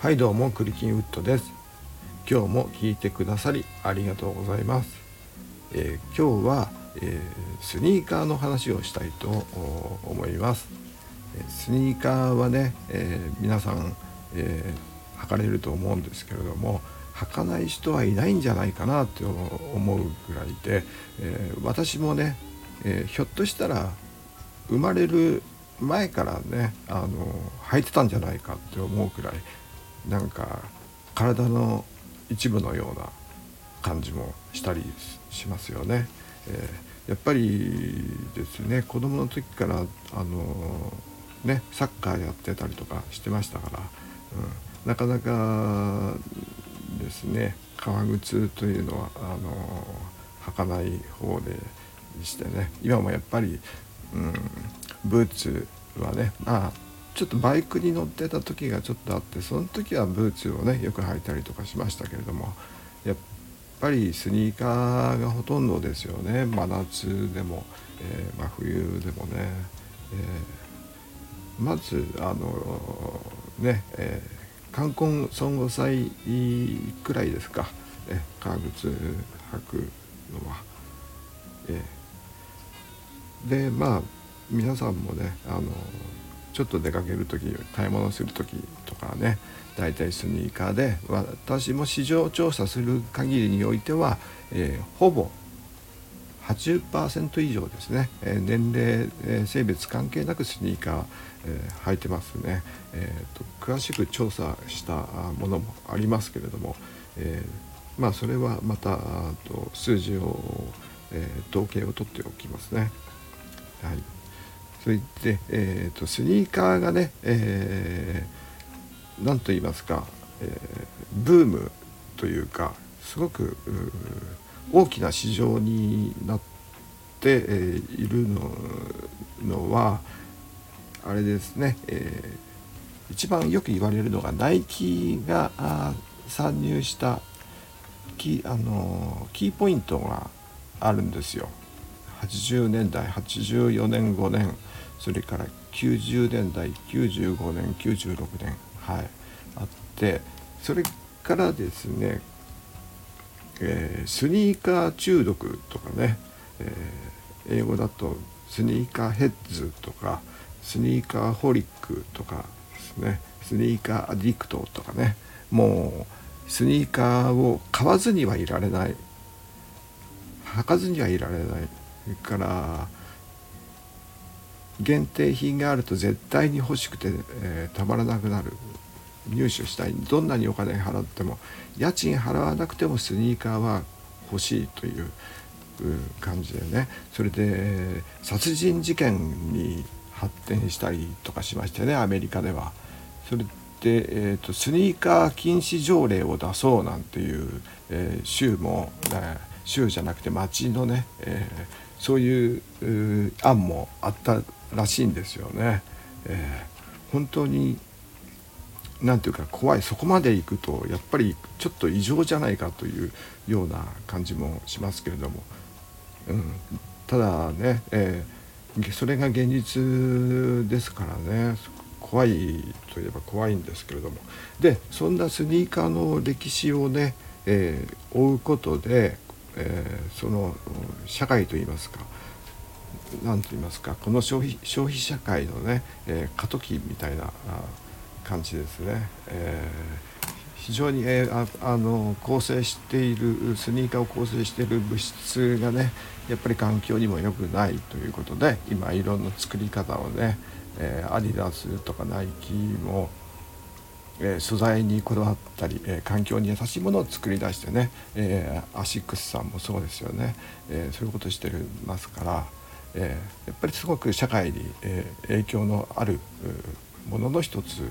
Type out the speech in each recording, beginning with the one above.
はいどうもクリキンウッドです。今日も聞いてくださりありがとうございます、えー、今日は、えー、スニーカーの話をしたいと思います。スニーカーはね、えー、皆さん、え履かれると思うんですけれども履かない人はいないんじゃないかなって思うぐらいで、え私もね、えひょっとしたら生まれる前からねあの履いてたんじゃないかって思うくらいなんか体の一部のような感じもしたりしますよね。えー、やっぱりですね子供の時からあのねサッカーやってたりとかしてましたから、うん、なかなかですね革靴というのはあの履かない方でしてね今もやっぱり、うん、ブーツはねまあちょっとバイクに乗ってた時がちょっとあってその時はブーツをねよく履いたりとかしましたけれどもやっぱりスニーカーがほとんどですよね真夏でも、えー、真冬でもね、えー、まずあのね、えー、冠婚孫悟祭くらいですか、え革靴履くのは。えー、でまあ皆さんもねあのちょっと出かける時買い物する時とかね大体スニーカーで私も市場調査する限りにおいては、えー、ほぼ80%以上ですね、えー、年齢、えー、性別関係なくスニーカー、えー、履いてますね、えーと、詳しく調査したものもありますけれども、えまあそれはまたと数字を、え統計を取っておきますね。はい。それで、えーと、スニーカーがね、えー、と言いますか、えー、ブームというかすごく大きな市場になって、えー、いるののはあれですね、えー、一番よく言われるのがナイキが参入したキあのキーポイントがあるんですよ。80年代84年5年それから90年代95年96年はいあってそれからですね、えー、スニーカー中毒とかね、えー、英語だとスニーカーヘッズとかスニーカーホリックとかですねスニーカーアディクトとかねもうスニーカーを買わずにはいられない履かずにはいられないれから限定品があると絶対に欲しくて、えー、たまらなくなる。入手したい。どんなにお金払っても家賃払わなくてもスニーカーは欲しいという感じでね。それで殺人事件に発展したりとかしましてねアメリカでは。それで、えーと、スニーカー禁止条例を出そうなんていう、えー、州も、ね、州じゃなくて町のね、えー、そういう案もあったらしいんですよね。えー、本当に何て言うか怖いそこまで行くとやっぱりちょっと異常じゃないかというような感じもしますけれども、うん、ただね、えー、それが現実ですからね。怖いといえば怖いんですけれども。でそんなスニーカーの歴史をね、えー、追うことで、えー、その社会といいますか何と言いますかこの消費消費社会のね、えー、過渡期みたいな感じですね。えー、非常に、えー、ああの構成しているスニーカーを構成している物質がねやっぱり環境にも良くないということで今いろんな作り方をね、えー、アディダスとかナイキもえー、素材にこだわってたり、え、環境に優しいものを作り出してね、え、アシックスさんもそうですよね、えそういうことしてますから、え、やっぱりすごく社会に、え、影響のあるものの一つ、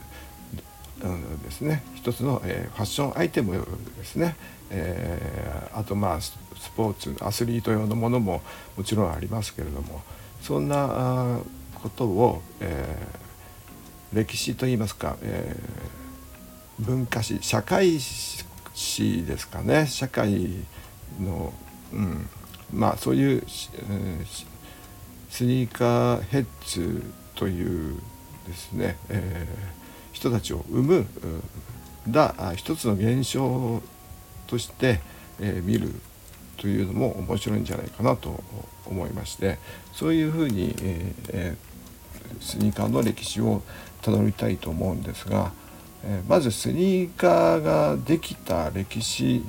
ですね。一つの、え、ファッションアイテムですね、え、あとまあスポーツアスリート用のものももちろんありますけれどもそんなことを、えー、歴史といいますか、えー、文化史社会史ですかね。社会の、うん、まあそういう、スニーカーヘッズというですね、えー、人たちを生むだ一つの現象として、えー、見るというのも面白いんじゃないかなと思いましてそういうふうに、えー、スニーカーの歴史をたどりたいと思うんですが、え、まずスニーカーができた歴史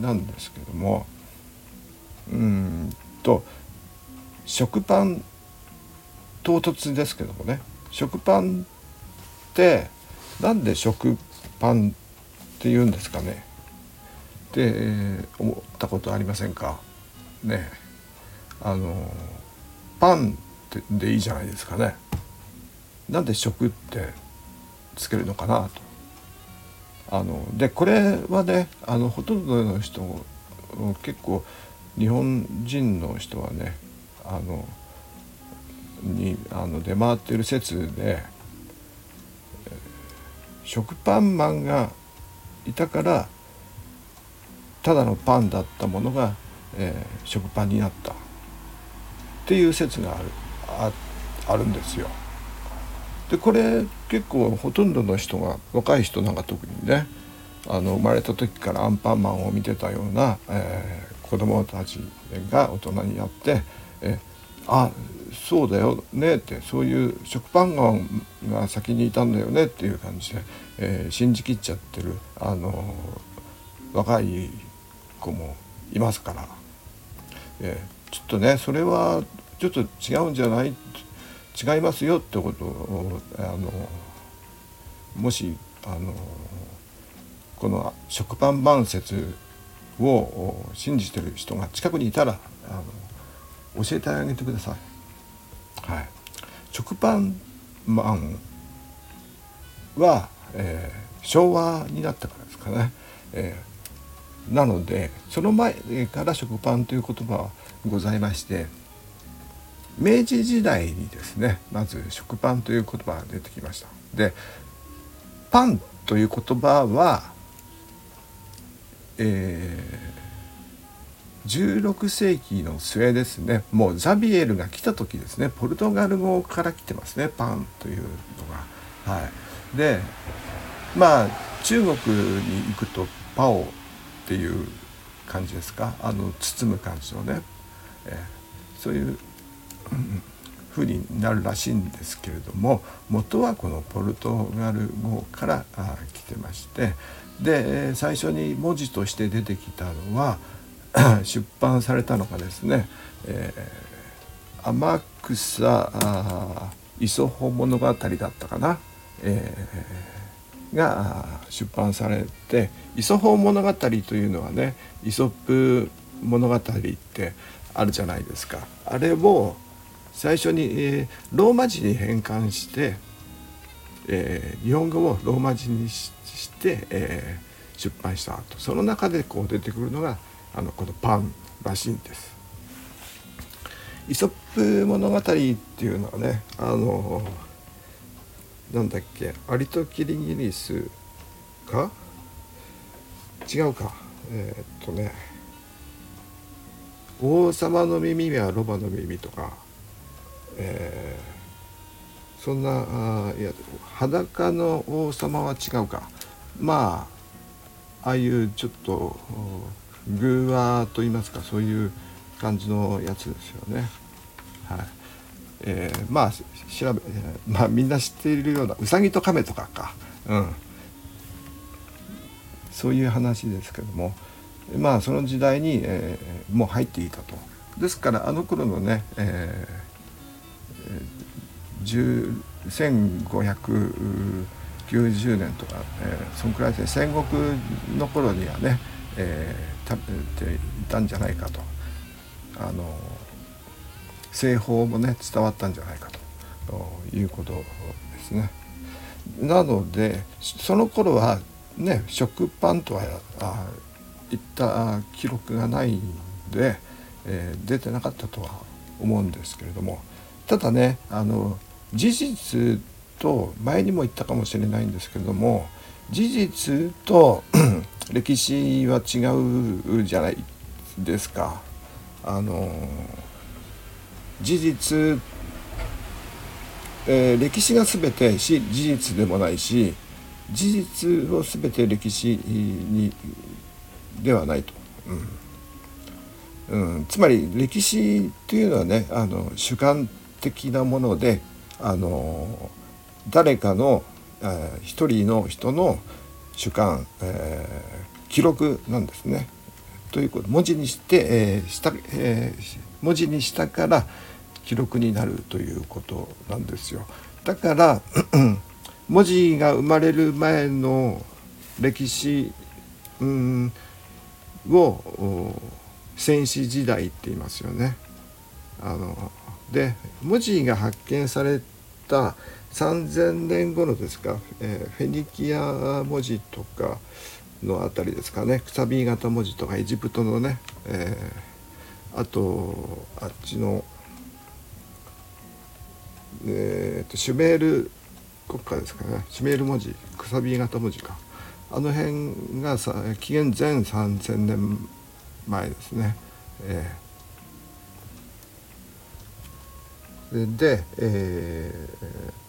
なんですけどもうんと食パン唐突ですけどもね。食パンってなんで食パンって言うんですかね。って思ったことありませんか？ね。あのパンでいいじゃないですかね。なんで食ってつけるのかなとあのでこれはねあのほとんどの人結構日本人の人はねあのにあの出回ってる説で食パンマンがいたからただのパンだったものが、えー、食パンになったっていう説があるああるんですよ。でこれ結構ほとんどの人が若い人なんか特にねあの生まれた時からアンパンマンを見てたような、えー、子供たちが大人になって「えあそうだよね」ってそういう食パンマンが先にいたんだよねっていう感じで、えー、信じきっちゃってるあの若い子もいますから、えー、ちょっとねそれはちょっと違うんじゃない？違いますよってことをあのもしあのこの食パン万説を信じてる人が近くにいたらあの教えてあげてください。はい、食パンマンは、えー、昭和になったからですかね、えーなのでその前から食パンという言葉はございまして明治時代にですねまず食パンという言葉が出てきました。でパンという言葉は、えー、16世紀の末ですねもうザビエルが来た時ですねポルトガル語から来てますねパンというのが。はい、でまあ中国に行くとパオっていう感じですか？あの包む感じのね、えー、そういう、ふう、になるらしいんですけれども元はこのポルトガル語からあ来てましてで最初に文字として出てきたのは 出版されたのがですね「えー、天草磯穂物語」だったかな。えーが出版されて「イソホ物語」というのはねイソップ物語ってあるじゃないですか。あれを最初に、えー、ローマ字に変換して、えー、日本語をローマ字にして、えー、出版した後。その中でこう出てくるのがあのこのパンらしいんです。イソップ物語っていうのはねあのなんだっけアリとキリギリスか？違うか。えー、っとね王様の耳はロバの耳とか、えー、そんなあいや裸の王様は違うか。まあああいうちょっと偶話と言いますかそういう感じのやつですよね。はい。えー、まあ調べ、まあ、みんな知っているようなうさぎと亀とかか、うん、そういう話ですけども。まあその時代に、えー、もう入っていたと。ですからあの頃のね、えー、1590年とか、えー、そのくらいで戦国の頃にはね、えー、食べていたんじゃないかと。あの製法もね伝わったんじゃないかということですね。なのでその頃はね食パンとはあいった記録がないんで、えー、出てなかったとは思うんですけれどもただねあの事実と前にも言ったかもしれないんですけども事実と 歴史は違うじゃないですか。あの事実、えー、歴史が全てし事実でもないし事実を全て歴史にではないと。うん、うん、つまり歴史というのはねあの主観的なものであの誰かの、えー、一人の人の主観、えー、記録なんですね。ということ文字にして、えーしたえー、文字にしたから記録になるということなんですよ。だから 文字が生まれる前の歴史、うん、を戦死時代って言いますよね。あので文字が発見された3,000年頃ですか、えー、フェニキア文字とかのあたりですかねくさび型文字とかエジプトのね、えー、あとあっちの、えーと、シュメール国家ですかねシュメール文字くさび型文字かあの辺がさ紀元前3,000年前ですね。えー、で、えー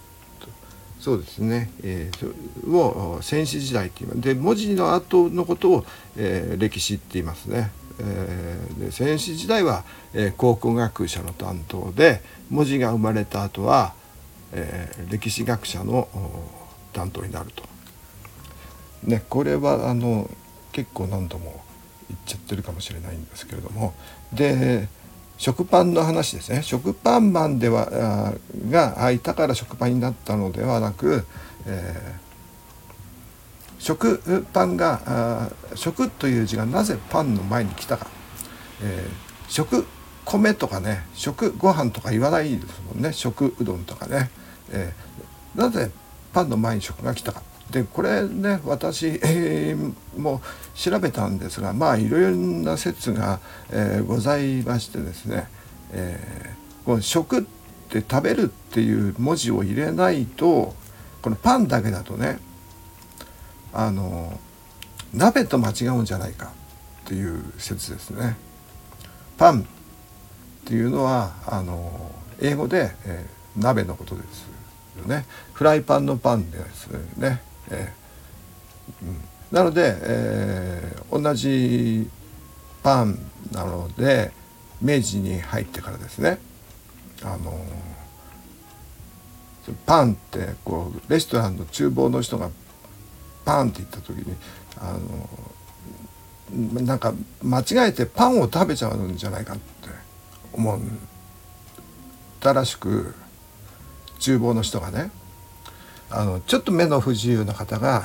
そうですね、えー、を戦死時代って言いますで文字の後のことを、えー、歴史って言いますね。えー、で戦死時代は、えー、考古学者の担当で文字が生まれた後は、えー、歴史学者の担当になると。ねこれはあの結構何度も言っちゃってるかもしれないんですけれどもで食パンの話ですね。食パンマンではが開いたから食パンになったのではなく、えー、食パンが食という字がなぜパンの前に来たか、えー、食米とかね食ご飯とか言わないですもんね。食うどんとかね、えー、なぜパンの前に食が来たか。でこれね私、えー、も調べたんですがまあいろいろな説が、えー、ございましてですね、えー、この食って食べるっていう文字を入れないとこのパンだけだとねあの鍋と間違うんじゃないかっていう説ですね。パンっていうのはあの英語で、えー、鍋のことですよね。フライパンのパンですね。えーうん、なので、えー、同じパンなので明治に入ってからですね。あのパンってこうレストランの厨房の人がパンって言った時にあのなんか間違えてパンを食べちゃうんじゃないかって思ったらしく厨房の人がねあのちょっと目の不自由な方が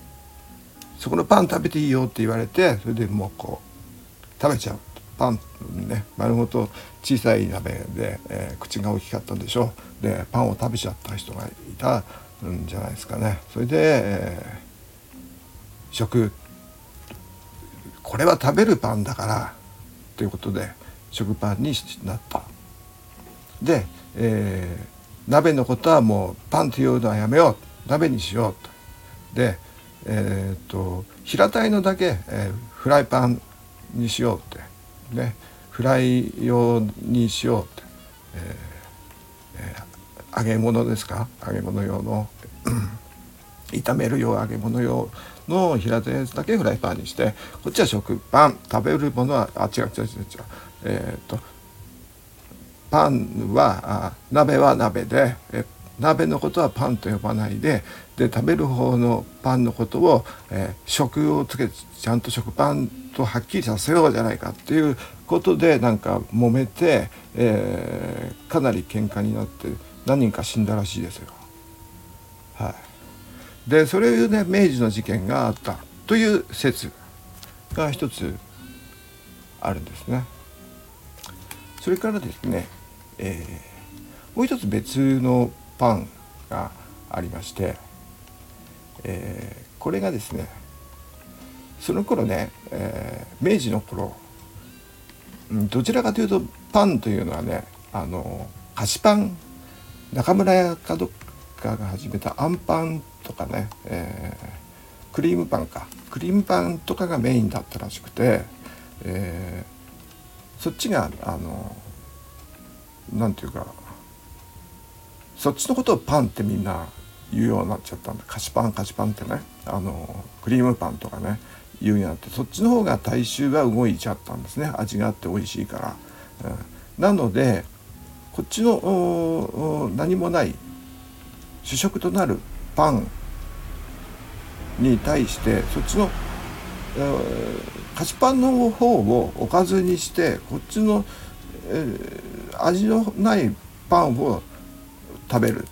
「そこのパン食べていいよ」って言われてそれでもうこう食べちゃう。パンね丸ごと小さい鍋で、えー、口が大きかったんでしょ。うでパンを食べちゃった人がいたんじゃないですかね。それで、えー、食これは食べるパンだからということで食パンになった。で、えー鍋のことはもうパンというのはやめよう。鍋にしようと。で、えー、っと平たいのだけ、えー、フライパンにしようって。ねフライ用にしようって、えーえ、揚げ物ですか？揚げ物用の。炒める用揚げ物用の平たいやつだけフライパンにしてこっちは食パン。食べるものはあ違う違う違う違う。えー、っとパンは鍋は鍋で鍋のことはパンと呼ばないでで食べる方のパンのことを、えー、食をつけてちゃんと食パンとはっきりさせようじゃないかっていうことでなんか揉めて、えー、かなり喧嘩になって何人か死んだらしいですよ。はい、でそれいうね明治の事件があったという説が一つあるんですね。それからですねえー、もう一つ別のパンがありまして、えー、これがですねその頃ね、えー、明治の頃どちらかというとパンというのはねあの菓子パン中村屋かどっかが始めたあんパンとかね、えー、クリームパンか。クリームパンとかがメインだったらしくて、えー、そっちがあの何て言うかそっちのことをパンってみんな言うようになっちゃったんで菓子パン菓子パンってね。あのクリームパンとかね言うようになってそっちの方が大衆が動いちゃったんですね。味があって美味しいから。うん、なのでこっちの何もない主食となるパンに対してそっちの、菓子パンの方をおかずにしてこっちの、味のないパンを食べるっ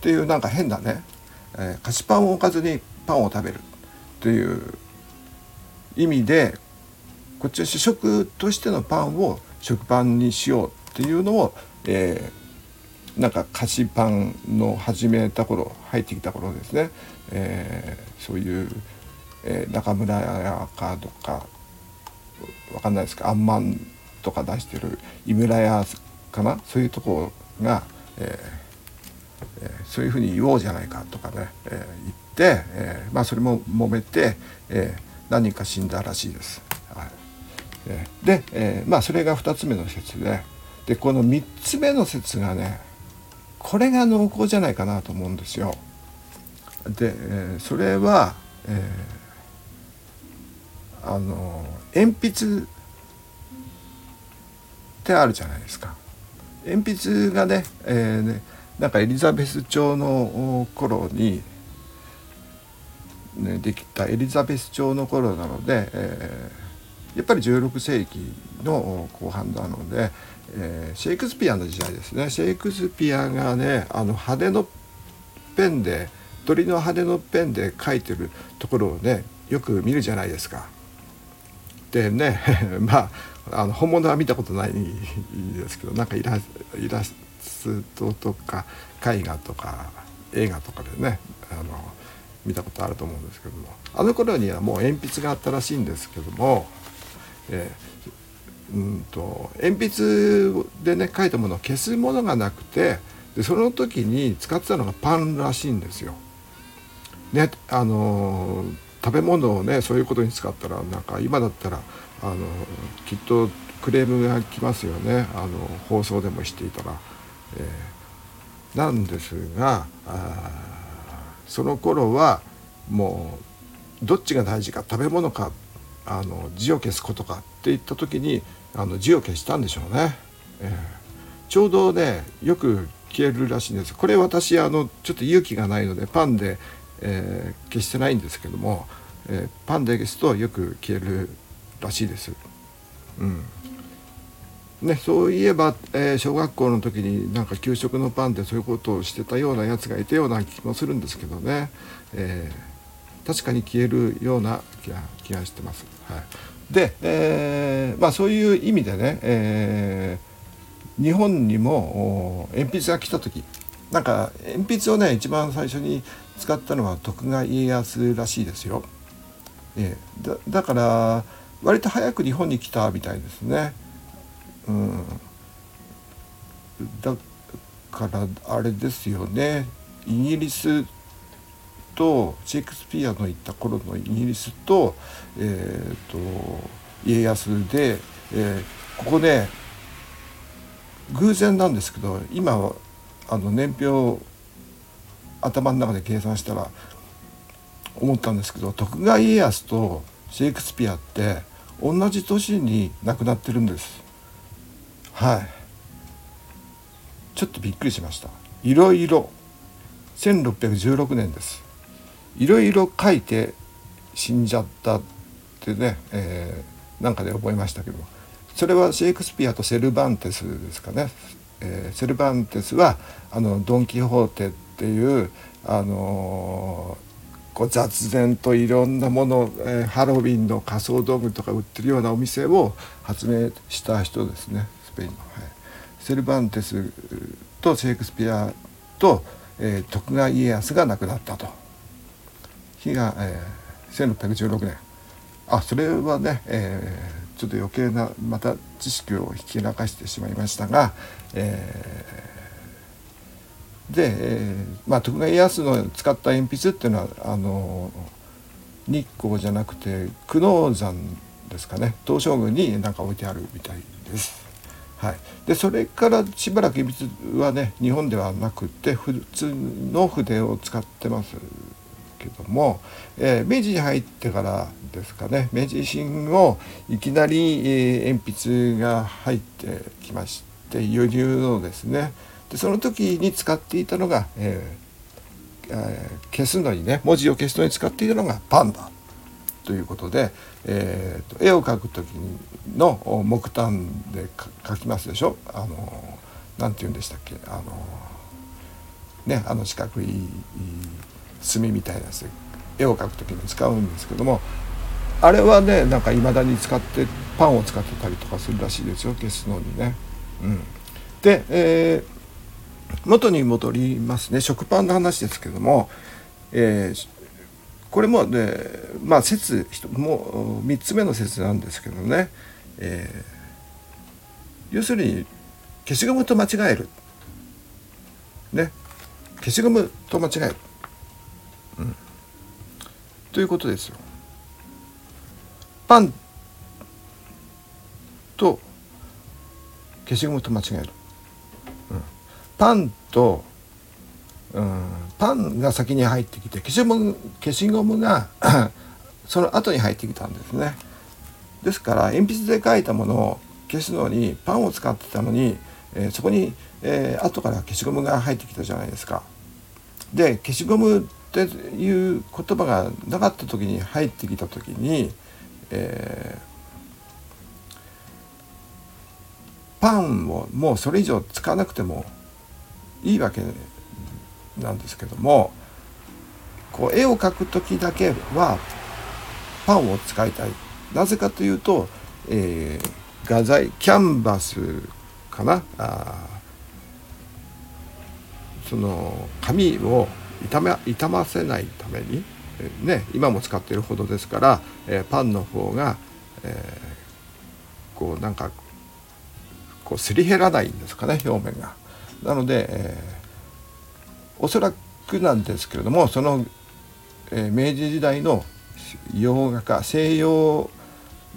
ていうなんか変なね、え、菓子パンをおかずにパンを食べるっていう意味でこっちは主食としてのパンを食パンにしようっていうのを、えー、なんか菓子パンの始めた頃入ってきた頃ですね、えー、そういう、えー、中村屋かとかわかんないですかあんまんとか出してる井村屋かな？そういうとこが、えーえー、そういうふうに言おうじゃないかとかね、えー、言って、えー、まあそれも揉めて、えー、何人か死んだらしいです。はいえー、で、えー、まあそれが2つ目の説ででこの3つ目の説がねこれが濃厚じゃないかなと思うんですよ。で、えー、それは、えー、あの鉛筆ってあるじゃないですか。鉛筆がね,、えーね、なんかエリザベス朝の頃に、ね、できたエリザベス朝の頃なので、えー、やっぱり16世紀の後半なので、えー、シェイクスピアの時代ですねシェイクスピアがねあの羽のペンで鳥の羽のペンで描いてるところをねよく見るじゃないですか。でね まああの本物は見たことないですけどなんかイライラストとか絵画とか映画とかでねあの見たことあると思うんですけどもあの頃にはもう鉛筆があったらしいんですけども、えー、うんと鉛筆でね描いたものを消すものがなくてでその時に使ってたのがパンらしいんですよ。ねあの食べ物をねそういうことに使ったらなんか今だったらあのきっとクレームが来ますよねあの放送でもしていたら。えー、なんですがその頃はもうどっちが大事か食べ物かあの字を消すことかって言った時にあの字を消したんでしょうね。えー、ちょうどねよく消えるらしいんですこれ私あのちょっと勇気がないのでパンでえー、消してないんですけども、えー、パンで消すとよく消えるらしいです。うんね、そういえば、えー、小学校の時になんか給食のパンでそういうことをしてたようなやつがいたような気もするんですけどね、えー、確かに消えるような気が気がしてます。はい、で、えー、まあ、そういう意味でね、え日本にも鉛筆が来た時なんか鉛筆をね一番最初に使ったのは徳川家康らしいですよ。えー、だだから割と早く日本に来たみたいですね。うん、だからあれですよねイギリスとシェイクスピアの行った頃のイギリスと,、えーと、家康で、えー、ここね偶然なんですけど今あの年表頭の中で計算したら思ったんですけど徳川家康とシェイクスピアって同じ年に亡くなってるんです。はい。ちょっとびっくりしました。いろいろ1616年です。いろいろ書いて死んじゃったってね、えー、なんかで覚えましたけど。それはシェイクスピアとセルバンテスですかね、えー、セルバンテスはあのドン・キホーテっていうあの、こう雑然といろんなもの、えー、ハロウィンの仮装道具とか売ってるようなお店を発明した人ですねスペインの。はい、セルバンテスとシェイクスピアと、えー、徳川家康が亡くなったと。日が、えー、1616年あそれはね、えー、ちょっと余計なまた知識を引き流してしまいましたが、えーで、えー、まあ、徳川家康の使った鉛筆っていうのはあの日光じゃなくて久能山ですかね。東照宮になんか置いてあるみたいです。はい、でそれからしばらくいびつはね日本ではなくて普通の筆を使ってますけども、えー、明治に入ってからですかね。明治維新後いきなり、えー、鉛筆が入ってきまして輸入のですねでその時に使っていたのが、えー、消すのにね文字を消すのに使っていたのがパンダということで、えーと、絵を描く時の木炭で描きますでしょ？あのなんて言うんでしたっけ？あのねあの四角い墨みたいなやつで絵を描く時に使うんですけどもあれはねなんかいまだに使ってパンを使ってたりとかするらしいですよ消すのにね。うん、で、えー、元に戻りますね食パンの話ですけども、えー、これもねまあ説もう3つ目の説なんですけどね、えー、要するに消しゴムと間違える。ね消しゴムと間違える。うん、ということですよ。パンと消しゴムと間違える、パンと、うん、パンが先に入ってきて消しゴム消しゴムが その後に入ってきたんですねですから鉛筆で書いたものを消すのにパンを使ってたのに、えー、そこに、えー、後から消しゴムが入ってきたじゃないですか。で消しゴムっていう言葉がなかった時に入ってきた時にえー、パンをもうそれ以上使わなくてもいいわけなんですけどもこう絵を描く時だけはパンを使いたいなぜかというと、えー、画材キャンバスかな？あその紙を傷め傷ませないためにえね、今も使っているほどですから、えー、パンの方が、え、こうなんかこうすり減らないんですかね表面が。なので、えー、おそらくなんですけれどもその、えー、明治時代の洋画家西洋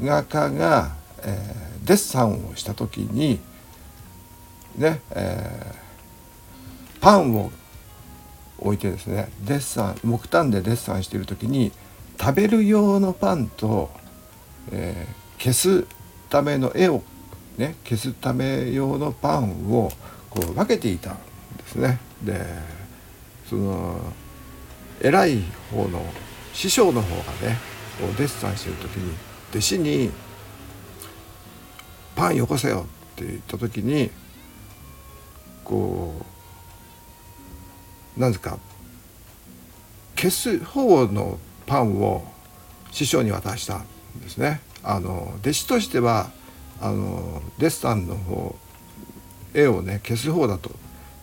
画家が、えー、デッサンをした時にね、えー、パンを置いてですねデッサン木炭でデッサンしている時に食べる用のパンと、えー、消すための絵をね消すため用のパンをこう分けていたんですね。でその偉い方の師匠の方がねこうデッサンしてる時に弟子に「パンよこせよ」って言った時にこうなんですか消す方のパンを師匠に渡したんですね。あの弟子としてはあのデッサンの方絵をね消す方だと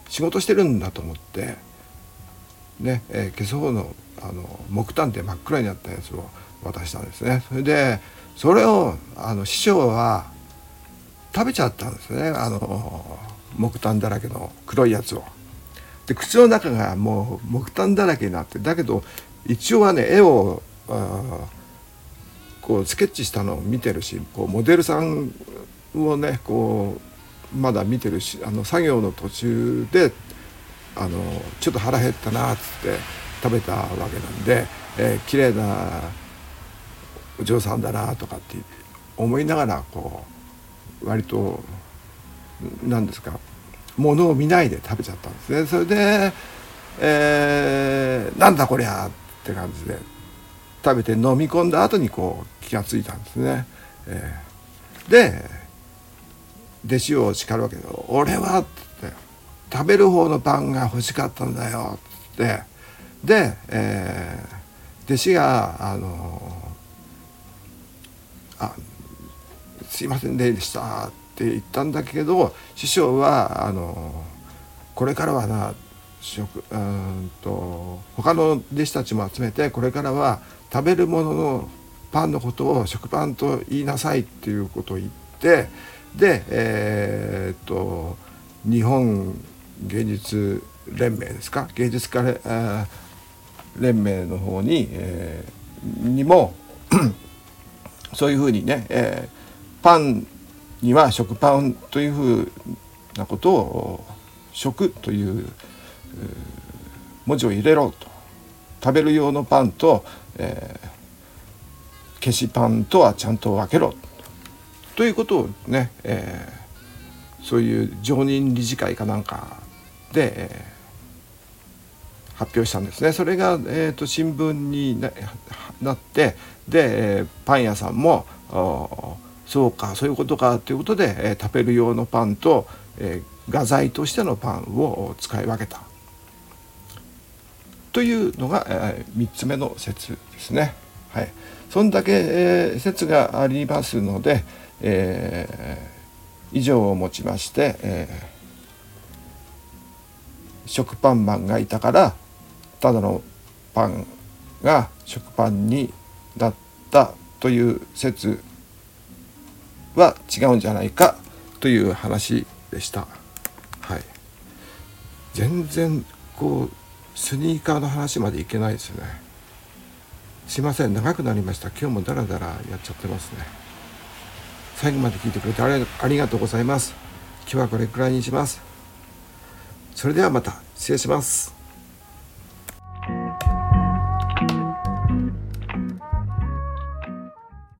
仕事してるんだと思ってね、えー、消す方のあの木炭で真っ暗になったやつを渡したんですね。それでそれをあの師匠は食べちゃったんですねあの木炭だらけの黒いやつを。で口の中がもう木炭だらけになってだけど一応はね絵をこうスケッチしたのを見てるしこうモデルさんをねこうまだ見てるしあの作業の途中であのちょっと腹減ったなっつって食べたわけなんで、えー、綺麗なお嬢さんだなとかって思いながらこう割と何ですかものを見ないで食べちゃったんですね。それで、えー、なんだこりゃって感じで食べて飲み込んだ後にこう気が付いたんですね、えー、で弟子を叱るわけで「俺は」って食べる方のパンが欲しかったんだよ」ってで、えー、弟子が「あのあすいませんでした」って言ったんだけど師匠はあのこれからはな食うんと他の弟子たちも集めてこれからは食べるもののパンのことを食パンと言いなさいっていうことを言ってでえー、っと日本芸術連盟ですか？芸術家連盟の方に、えー、にも そういうふうにね、えー、パンには食パンというふうなことを食という文字を入れろと。食べる用のパンと、えー、消しパンとはちゃんと分けろと。ということをね、えー、そういう常任理事会かなんかで、えー、発表したんですね。それが、えーと、新聞になってで、えー、パン屋さんもそうかそういうことかということで、えー、食べる用のパンと、えー、画材としてのパンを使い分けたというのが、えー、3つ目の説ですね。はい、そんだけ、えー、説がありますので、えー、以上をもちまして、えー、食パンマンがいたからただのパンが食パンになったという説は違うんじゃないかという話でした。はい、全然こうスニーカーの話までいけないですね。すいません長くなりました今日もダラダラやっちゃってますね。最後まで聞いてくれてありがとうございます。今日はこれくらいにします。それではまた失礼します。